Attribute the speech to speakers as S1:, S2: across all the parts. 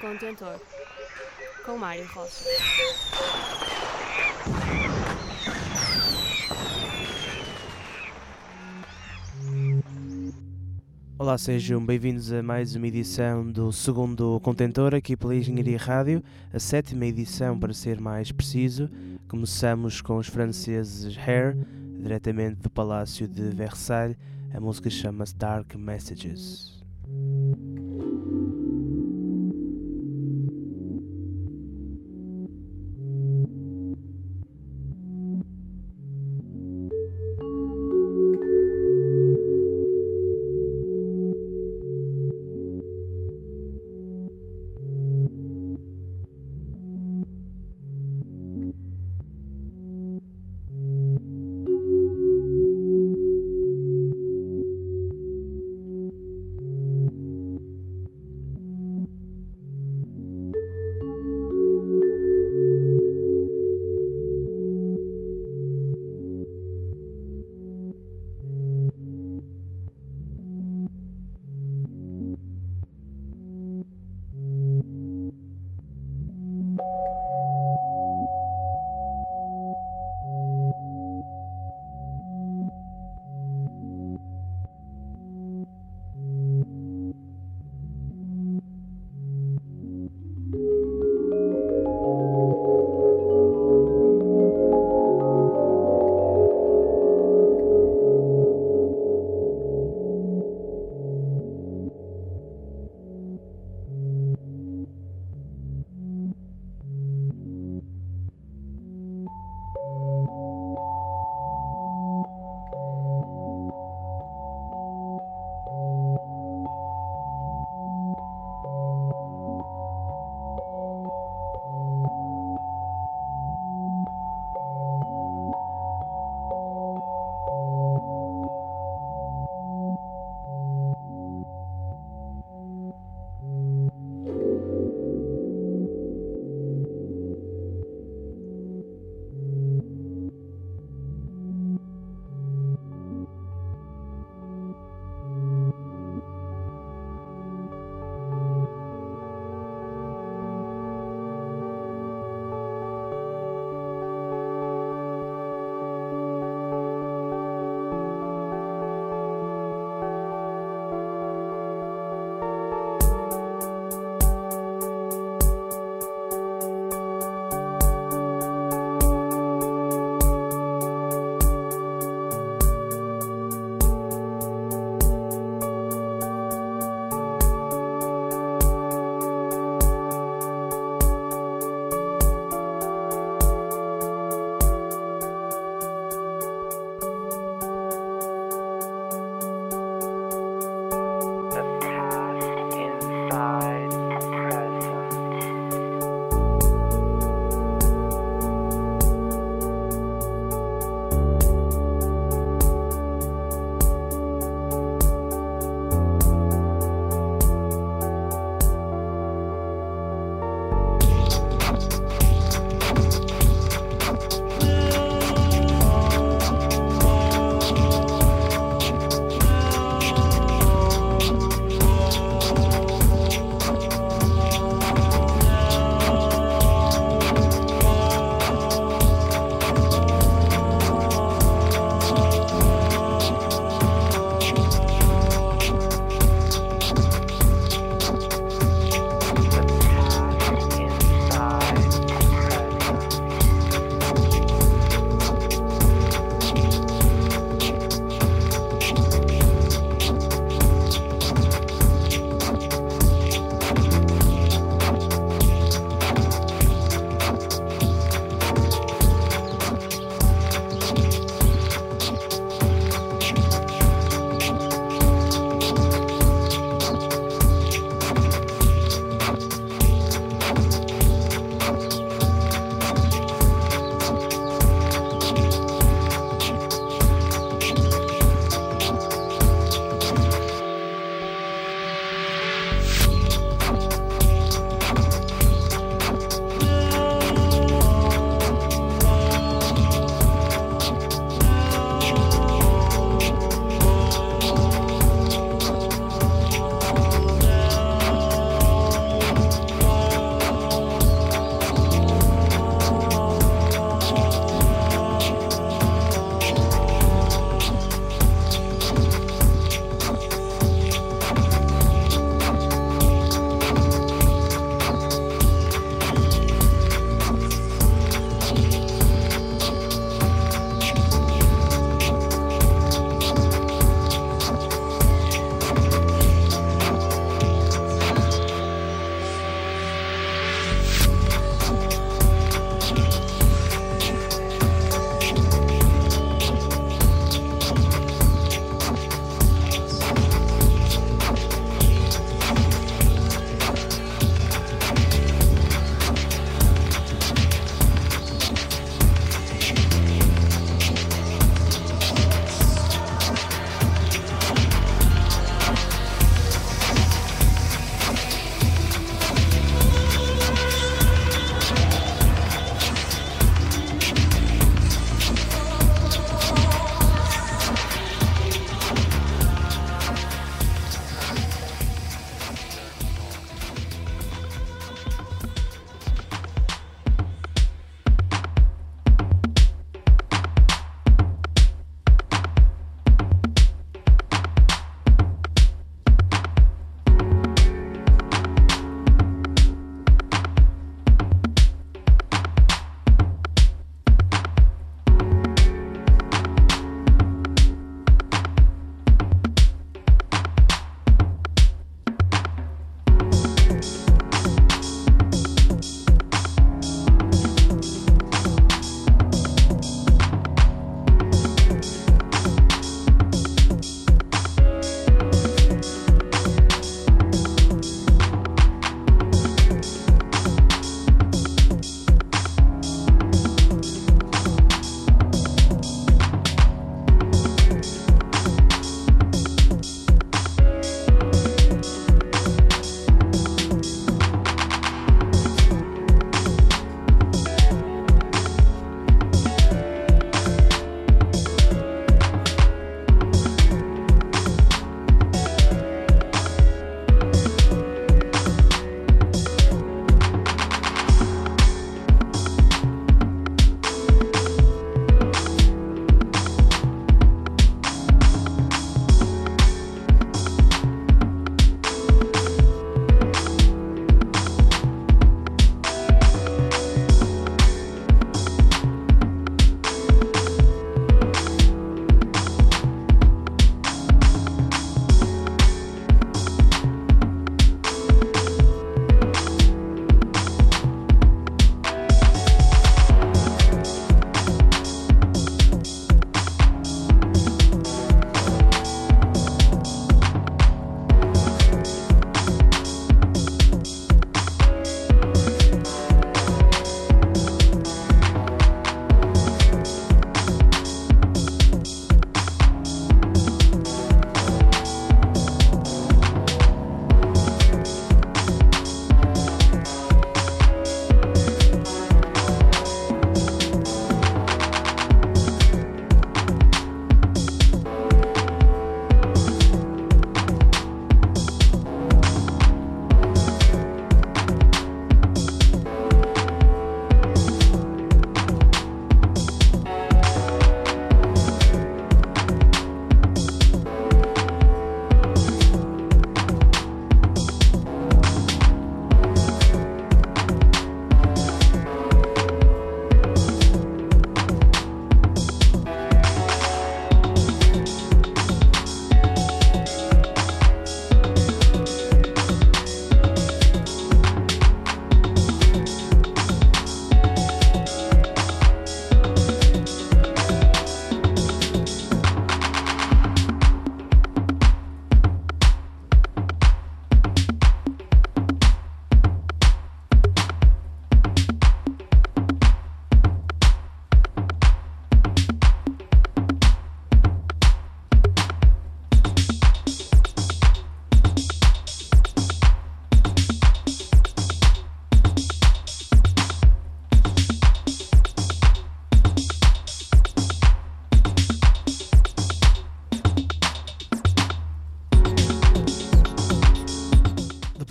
S1: Contentor, com Mário Rocha.
S2: Olá, sejam bem-vindos a mais uma edição do segundo Contentor aqui pela Engenharia Rádio, a sétima edição para ser mais preciso. Começamos com os franceses Hair, diretamente do Palácio de Versailles. A música chama-se Dark Messages.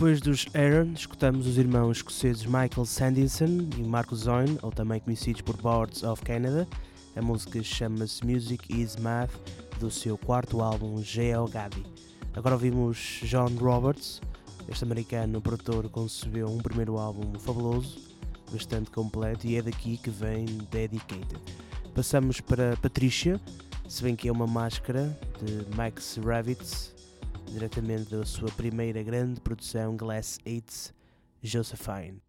S2: Depois dos Aaron, escutamos os irmãos escoceses Michael Sandinson e Marcus Zoyne, ou também conhecidos por Boards of Canada. A música chama-se Music is Math, do seu quarto álbum G.L. Gaddy. Agora ouvimos John Roberts, este americano produtor concebeu um primeiro álbum fabuloso, bastante completo, e é daqui que vem Dedicated. Passamos para Patricia, se bem que é uma máscara de Max Ravitz, diretamente da sua primeira grande produção Glass Aids, Josephine.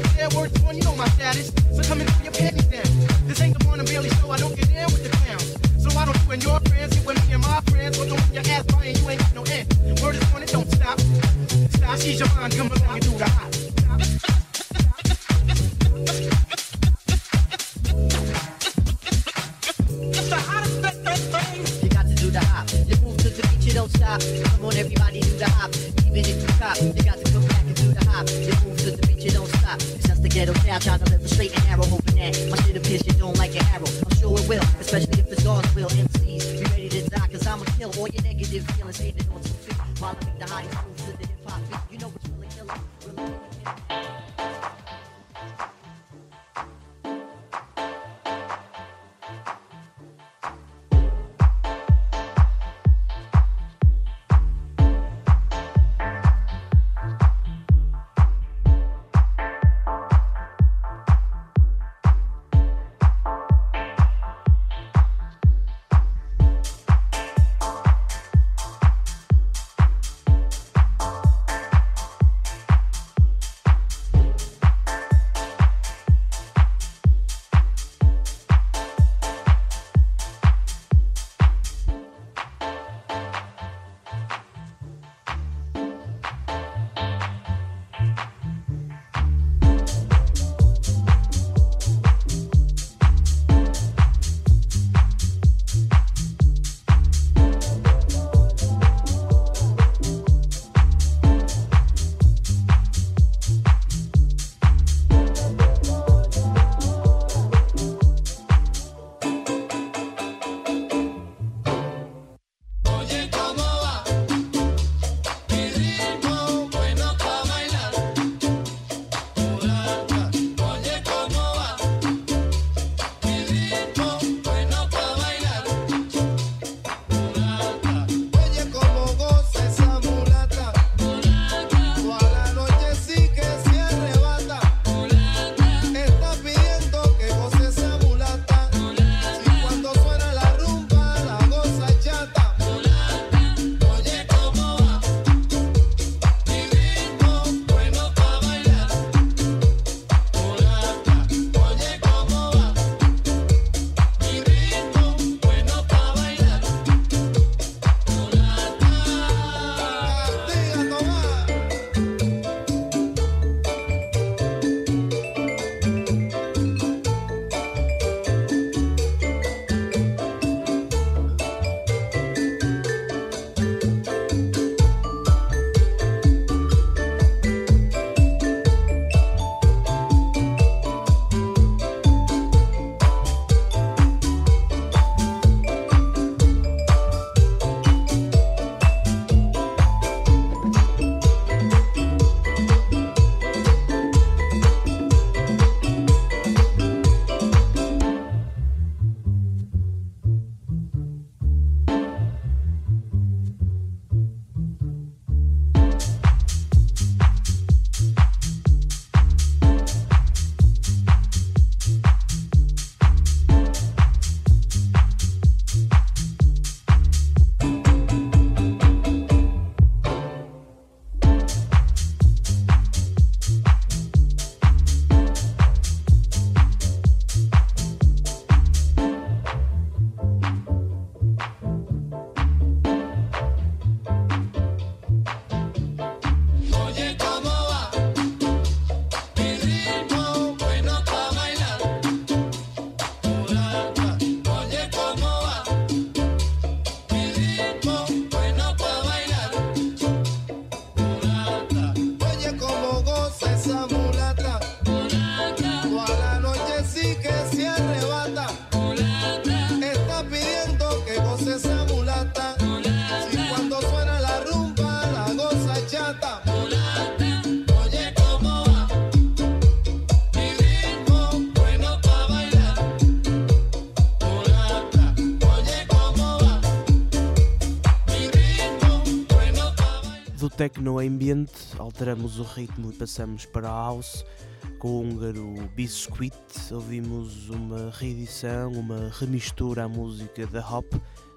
S3: I was there, you know my status. So come and put your panties down. This ain't the Barnum Bailey show, I don't get down with the clowns. So I don't you your friends get with me and my friends, or don't your ass and you ain't got no end. Don't stop. Stop, she's your mind, come along and do the.
S4: You don't stop. Come on, everybody, do the hop. Even if you cop, you got that'll stab to live a straight and narrow. Hoping that my shit appears you don't like an arrow. I'm sure it will, especially if it's God's will. MCs, be ready to die, cause I'ma kill all your negative feelings. Hated on two feet while I make the hottest move.
S2: Techno ambiente, alteramos o ritmo e passamos para a house. Com o húngaro Biscuit, ouvimos uma reedição, uma remistura à música da Hop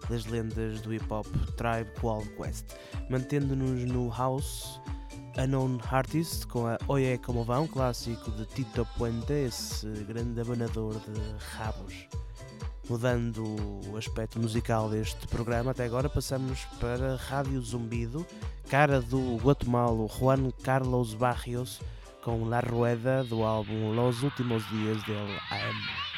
S2: das lendas do hip hop Tribe Called Quest. Mantendo-nos no house, Unknown Artist com a Oye Como Vão, clássico de Tito Puente, esse grande abanador de rabos. Mudando o aspecto musical deste programa, até agora passamos para Rádio Zumbido, cara do guatemalo Juan Carlos Barrios, com La Rueda do álbum Los Últimos Dias del AM.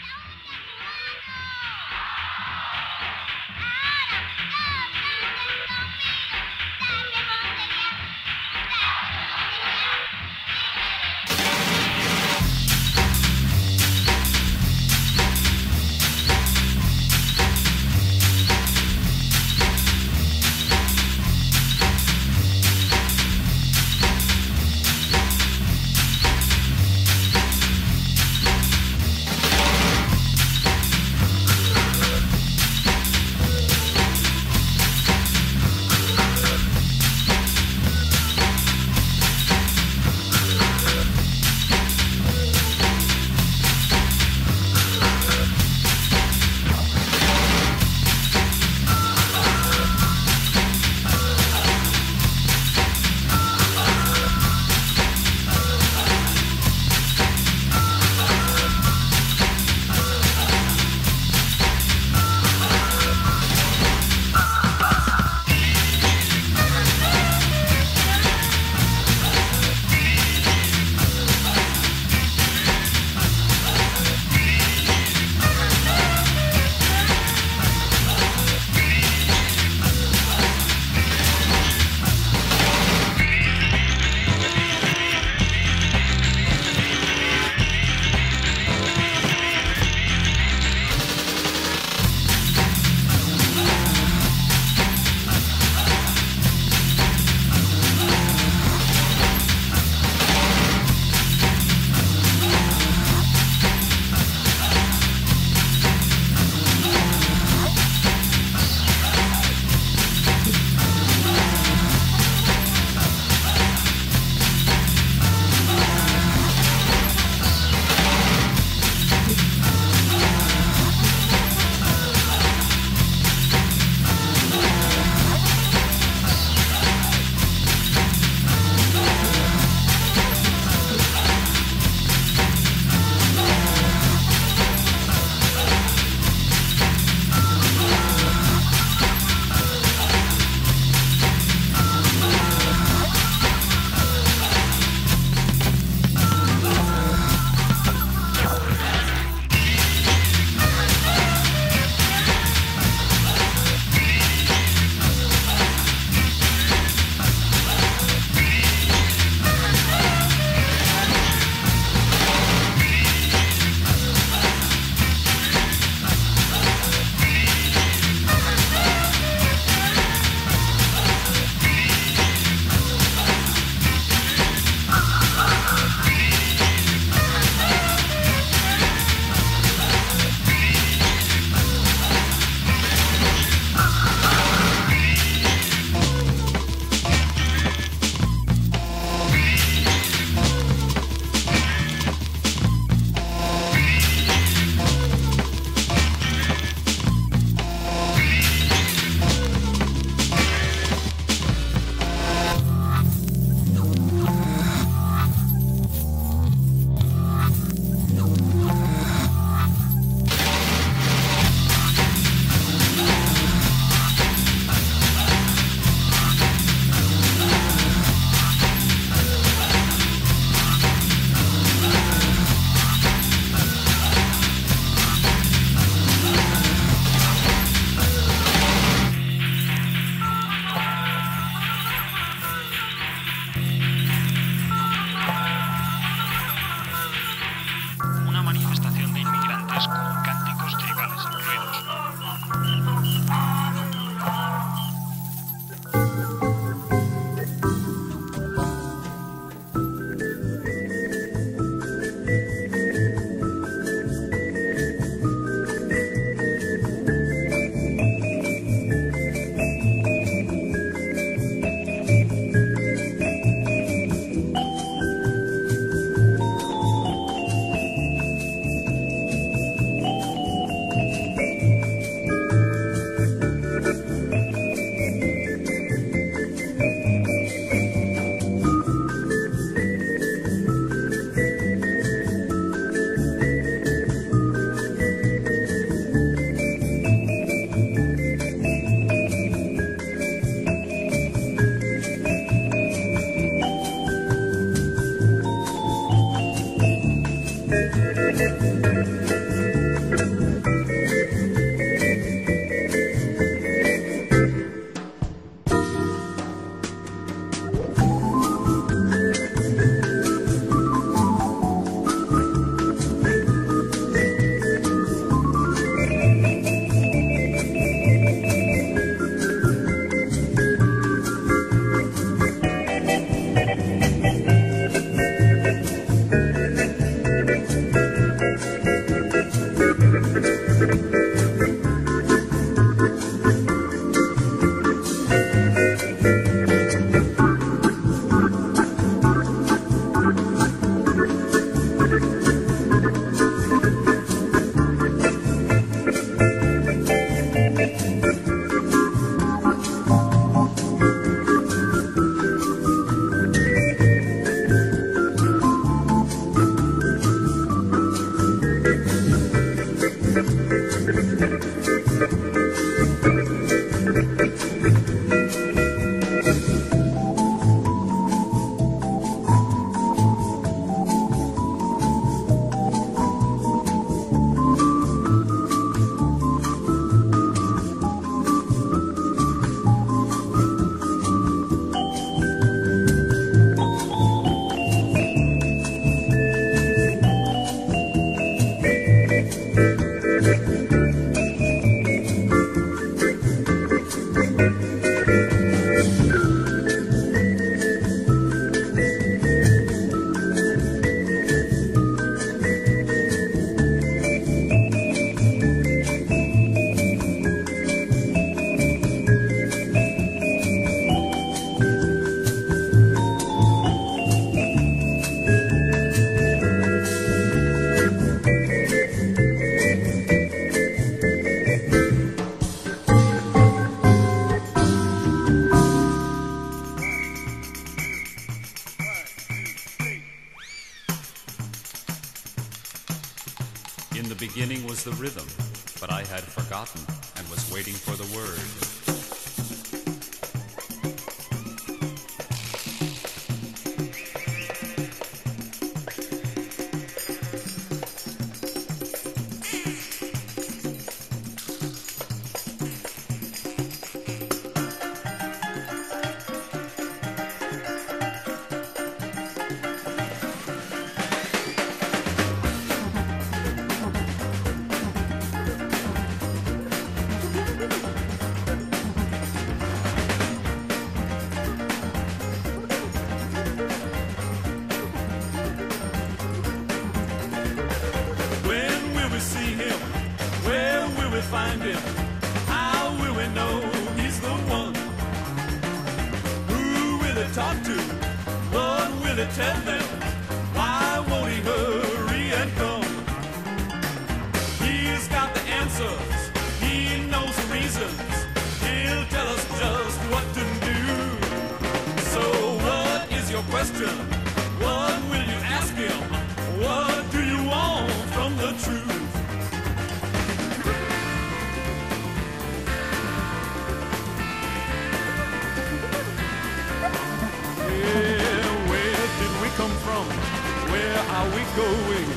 S5: going?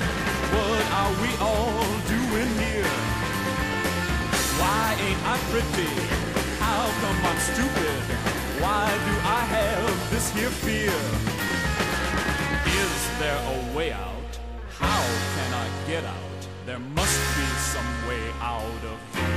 S5: What are we all doing here? Why ain't I pretty? How come I'm stupid? Why do I have this here fear? Is there a way out? How can I get out? There must be some way out of here.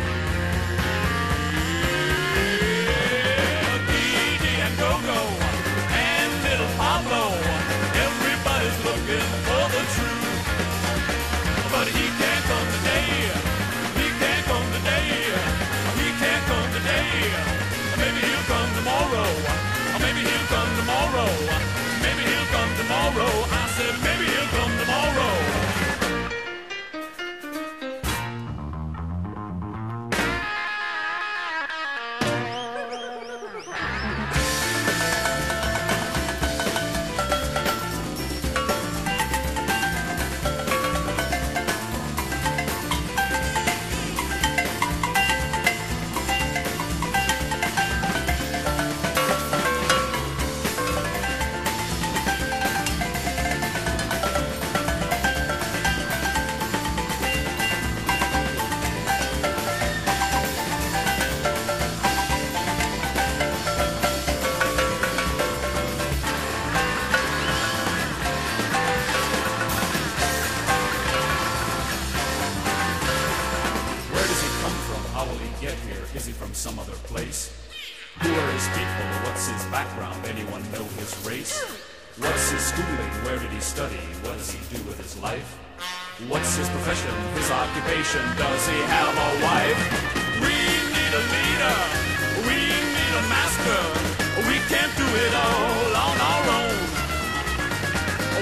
S5: it all on our own.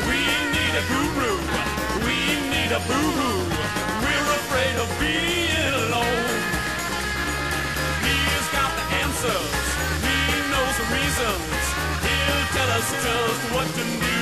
S5: We need a guru. We need a boo-hoo. We're afraid of being alone. He's got the answers. He knows the reasons. He'll tell us just what to do.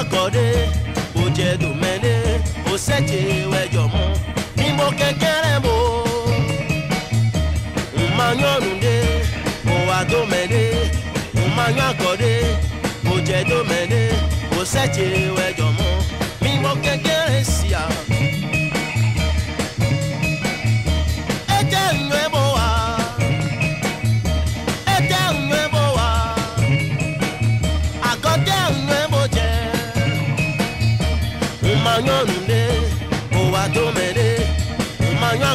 S5: akọ̀dé
S6: ó jẹ́ dòmẹ́lẹ́ ó sẹ́jẹ̀ wẹ̀jọ̀ mú ní mo kẹ́kẹ́rẹ́ mo ń ma yọ̀nù dé ó wà dòmẹ́lẹ́ ń ma yọ̀ akọ̀dé ó jẹ́ dòmẹ́lẹ́ ó sẹ́jẹ̀ wẹ̀jọ̀ mú ní mo.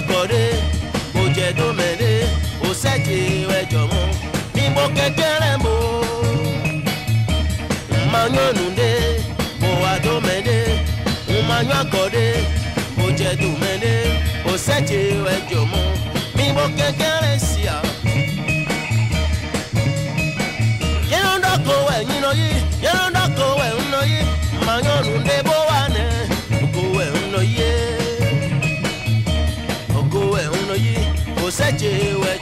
S6: kọ̀rẹ́ kò jẹ́ dómẹ̀rẹ́ kò sẹ́jì ẹjọ́ mọ́ ní mo kékeré mo ma yọ nùdé mo wà dómẹ̀rẹ́ mo ma yọ kọ̀rẹ́ kò jẹ́ dómẹ̀rẹ́ kò sẹ́jì ẹjọ́ mọ́ ní mo kékeré sí a. yẹ́n dọ́kọ̀ wẹ̀ nínú yìí yẹ́n dọ́kọ̀ wẹ̀ nínú yìí ma yọ nùdé bó wà nẹ́. ṣẹ́jẹ̀ wẹ̀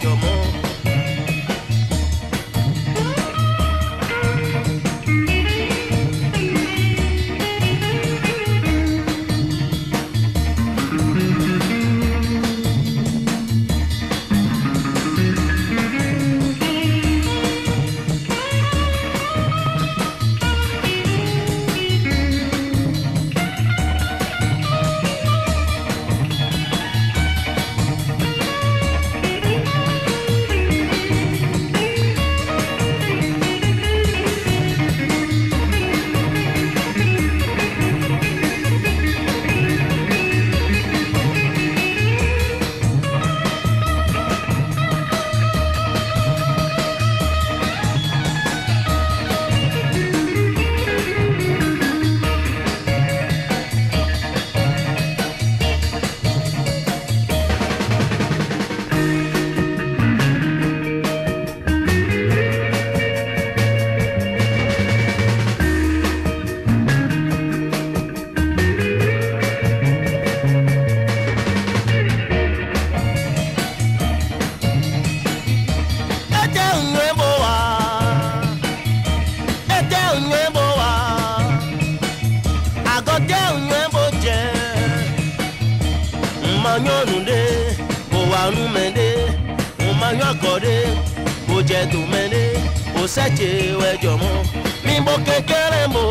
S6: mo.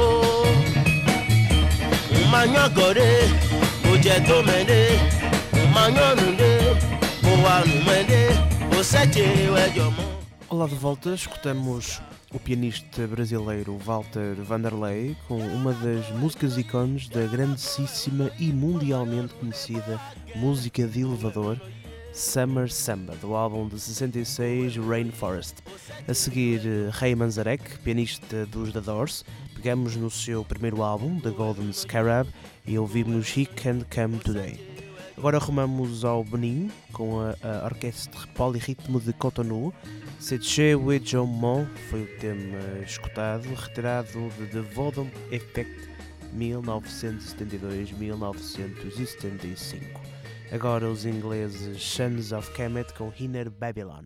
S6: Mmanyọ akọde, ojẹ domede, mmanyọnu de, ụwa numede, osẹche wẹjọmọ.
S2: Olá de volta, escutamos o pianista brasileiro Walter Vanderlei com uma das músicas ícones da grandíssima e mundialmente conhecida música de elevador Summer Samba, do álbum de 66 Rainforest. A seguir, eh, Ray Manzarek, pianista dos The Doors, pegamos no seu primeiro álbum, The Golden Scarab, e ouvimos He Can Come Today. Agora arrumamos ao Benin com a, a orquestra polirritmo de Cotonou. John Mon foi o tema escutado, retirado de The Vodom Effect 1972-1975. Agora os ingleses Sons of Kemet com Inner Babylon.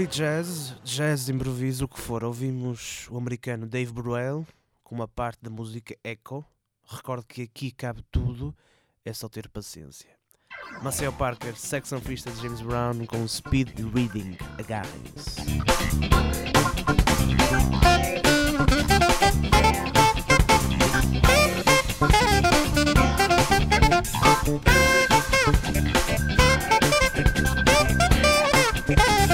S2: free jazz, jazz de improviso, o que for. Ouvimos o americano Dave Bruel com uma parte da música Echo. Recordo que aqui cabe tudo, é só ter paciência. Marcel Parker, Saxon Fista de James Brown com Speed Reading. Agarrem-se. Yeah.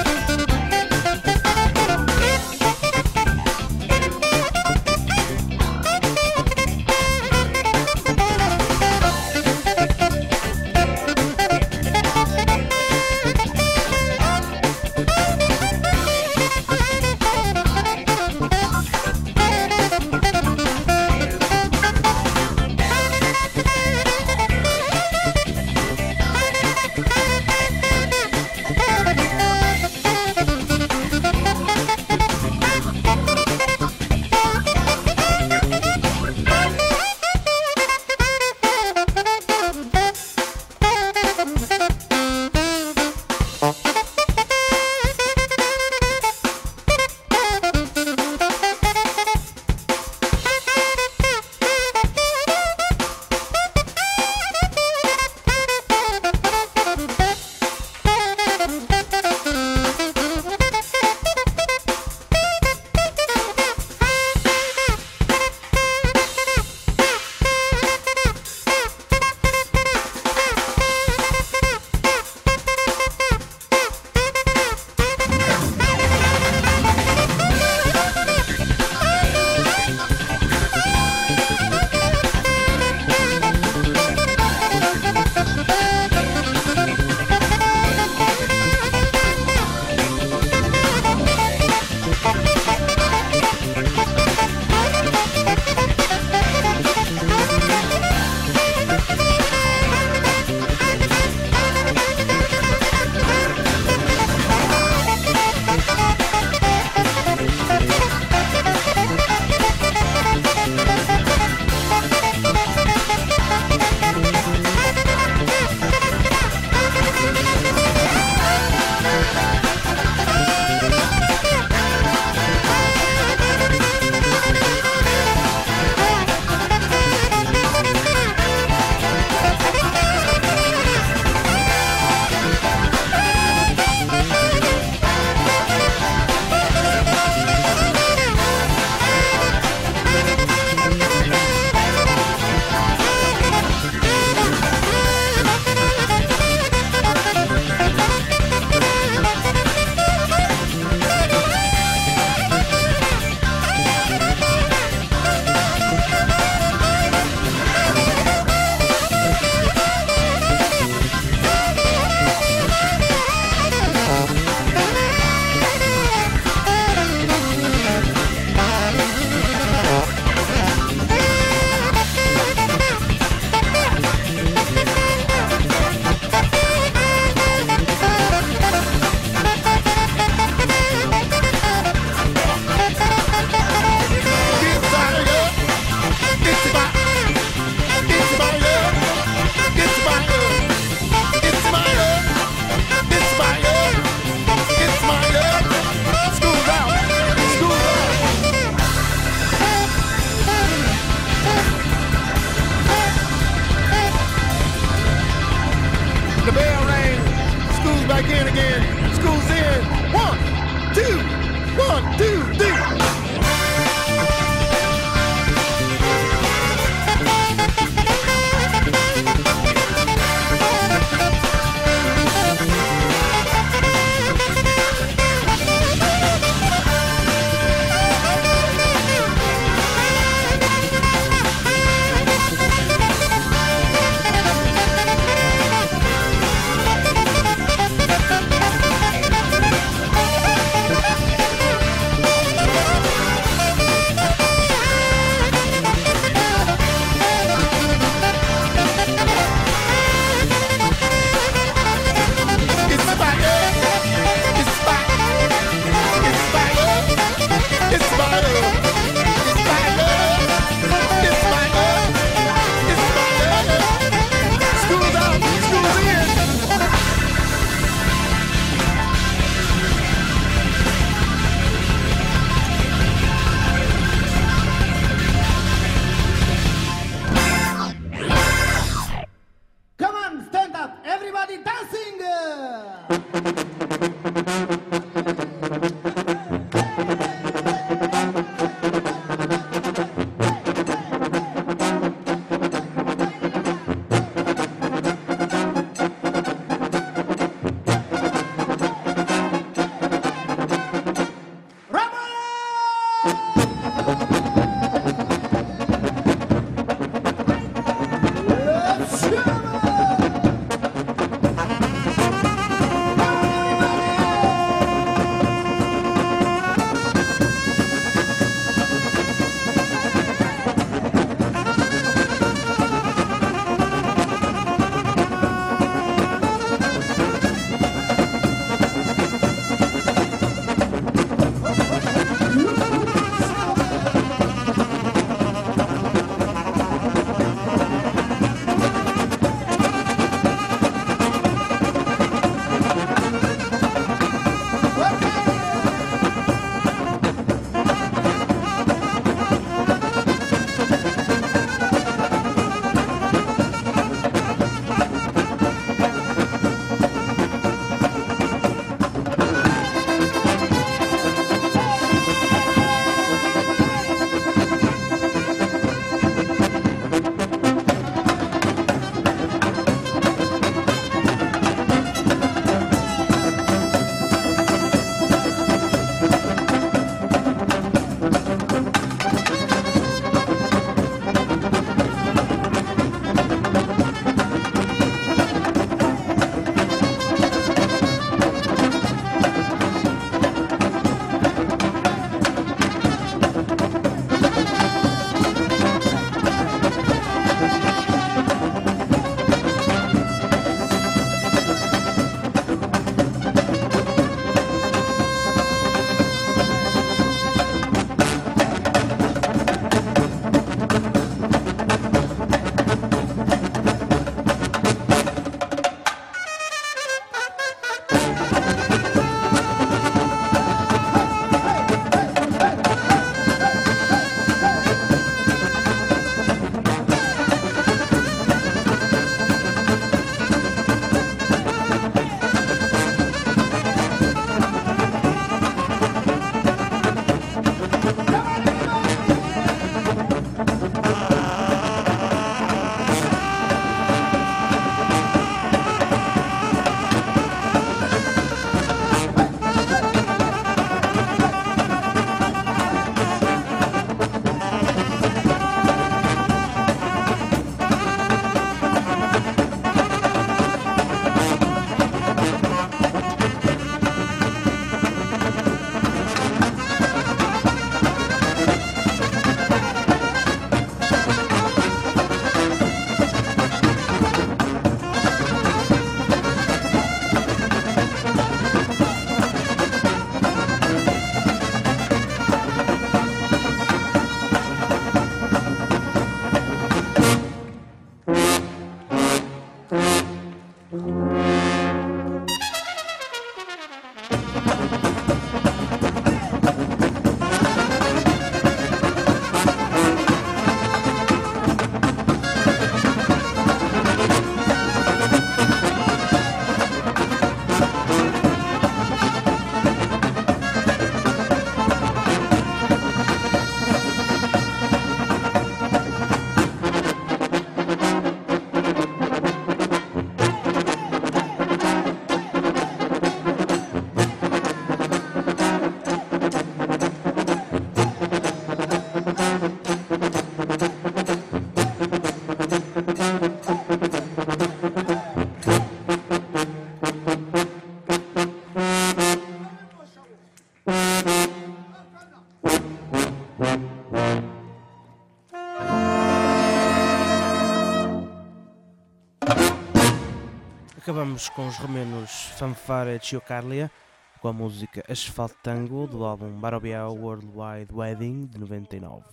S2: Acabamos com os romenos Fanfare Chiocarlia, com a música Asphalt Tango do álbum Barobiao Worldwide Wedding de 99.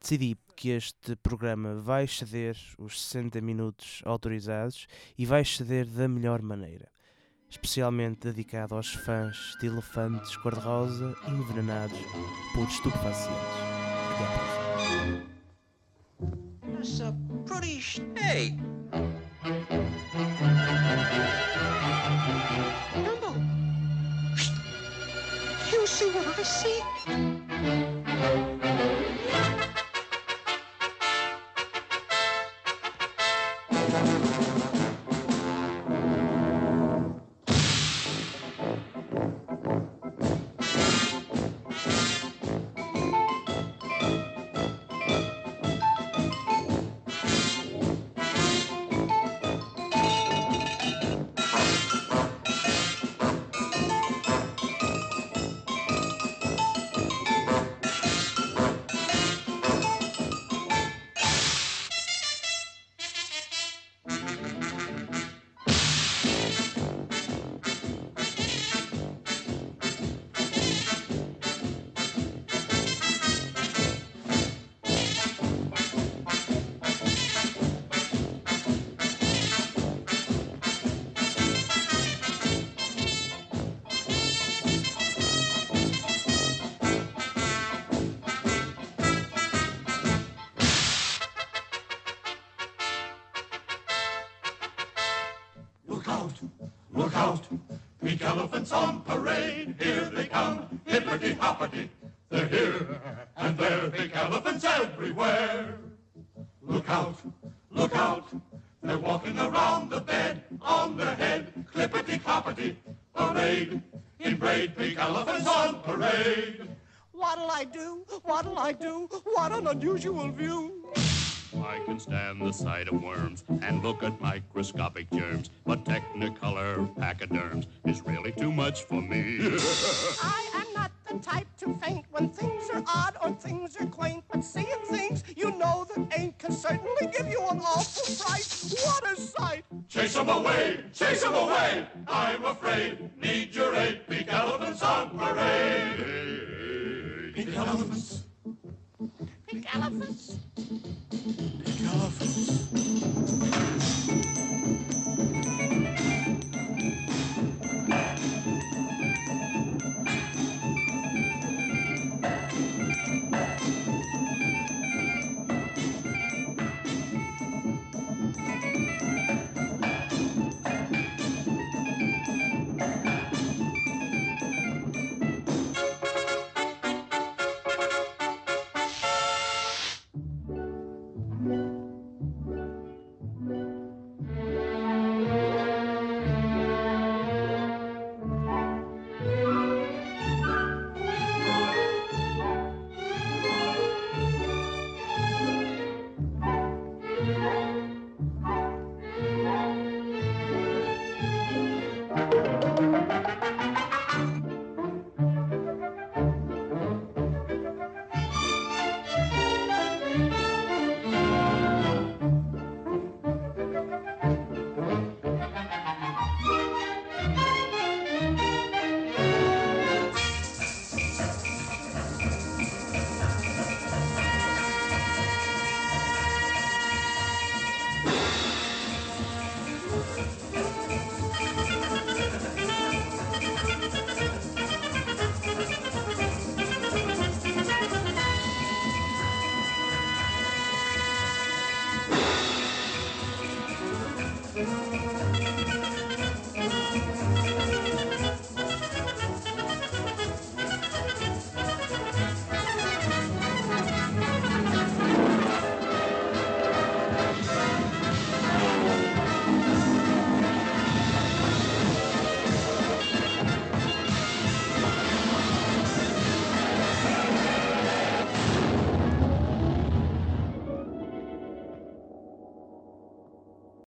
S2: Decidi que este programa vai exceder os 60 minutos autorizados e vai exceder da melhor maneira, especialmente dedicado aos fãs de elefantes cor-de-rosa envenenados por estupefacientes. Até próxima.
S7: A hey! Dumbo! You see what I see?
S8: Elephants on parade. Here they come, hippity hoppity. They're here and there, pink elephants everywhere. Look out, look out, they're walking around the bed. On their head, clippity cloppity. Parade, in braid, pink elephants on parade.
S9: What'll I do? What'll I do? What an unusual view.
S10: I can stand the sight of worms and look at microscopic germs, but Technicolor pachyderms is really too much for me.
S9: I am not the type to faint when things are odd or things are quaint, but seeing things you know that ain't can certainly give you an awful fright. What a sight!
S8: Chase 'em away, chase 'em away. I'm afraid,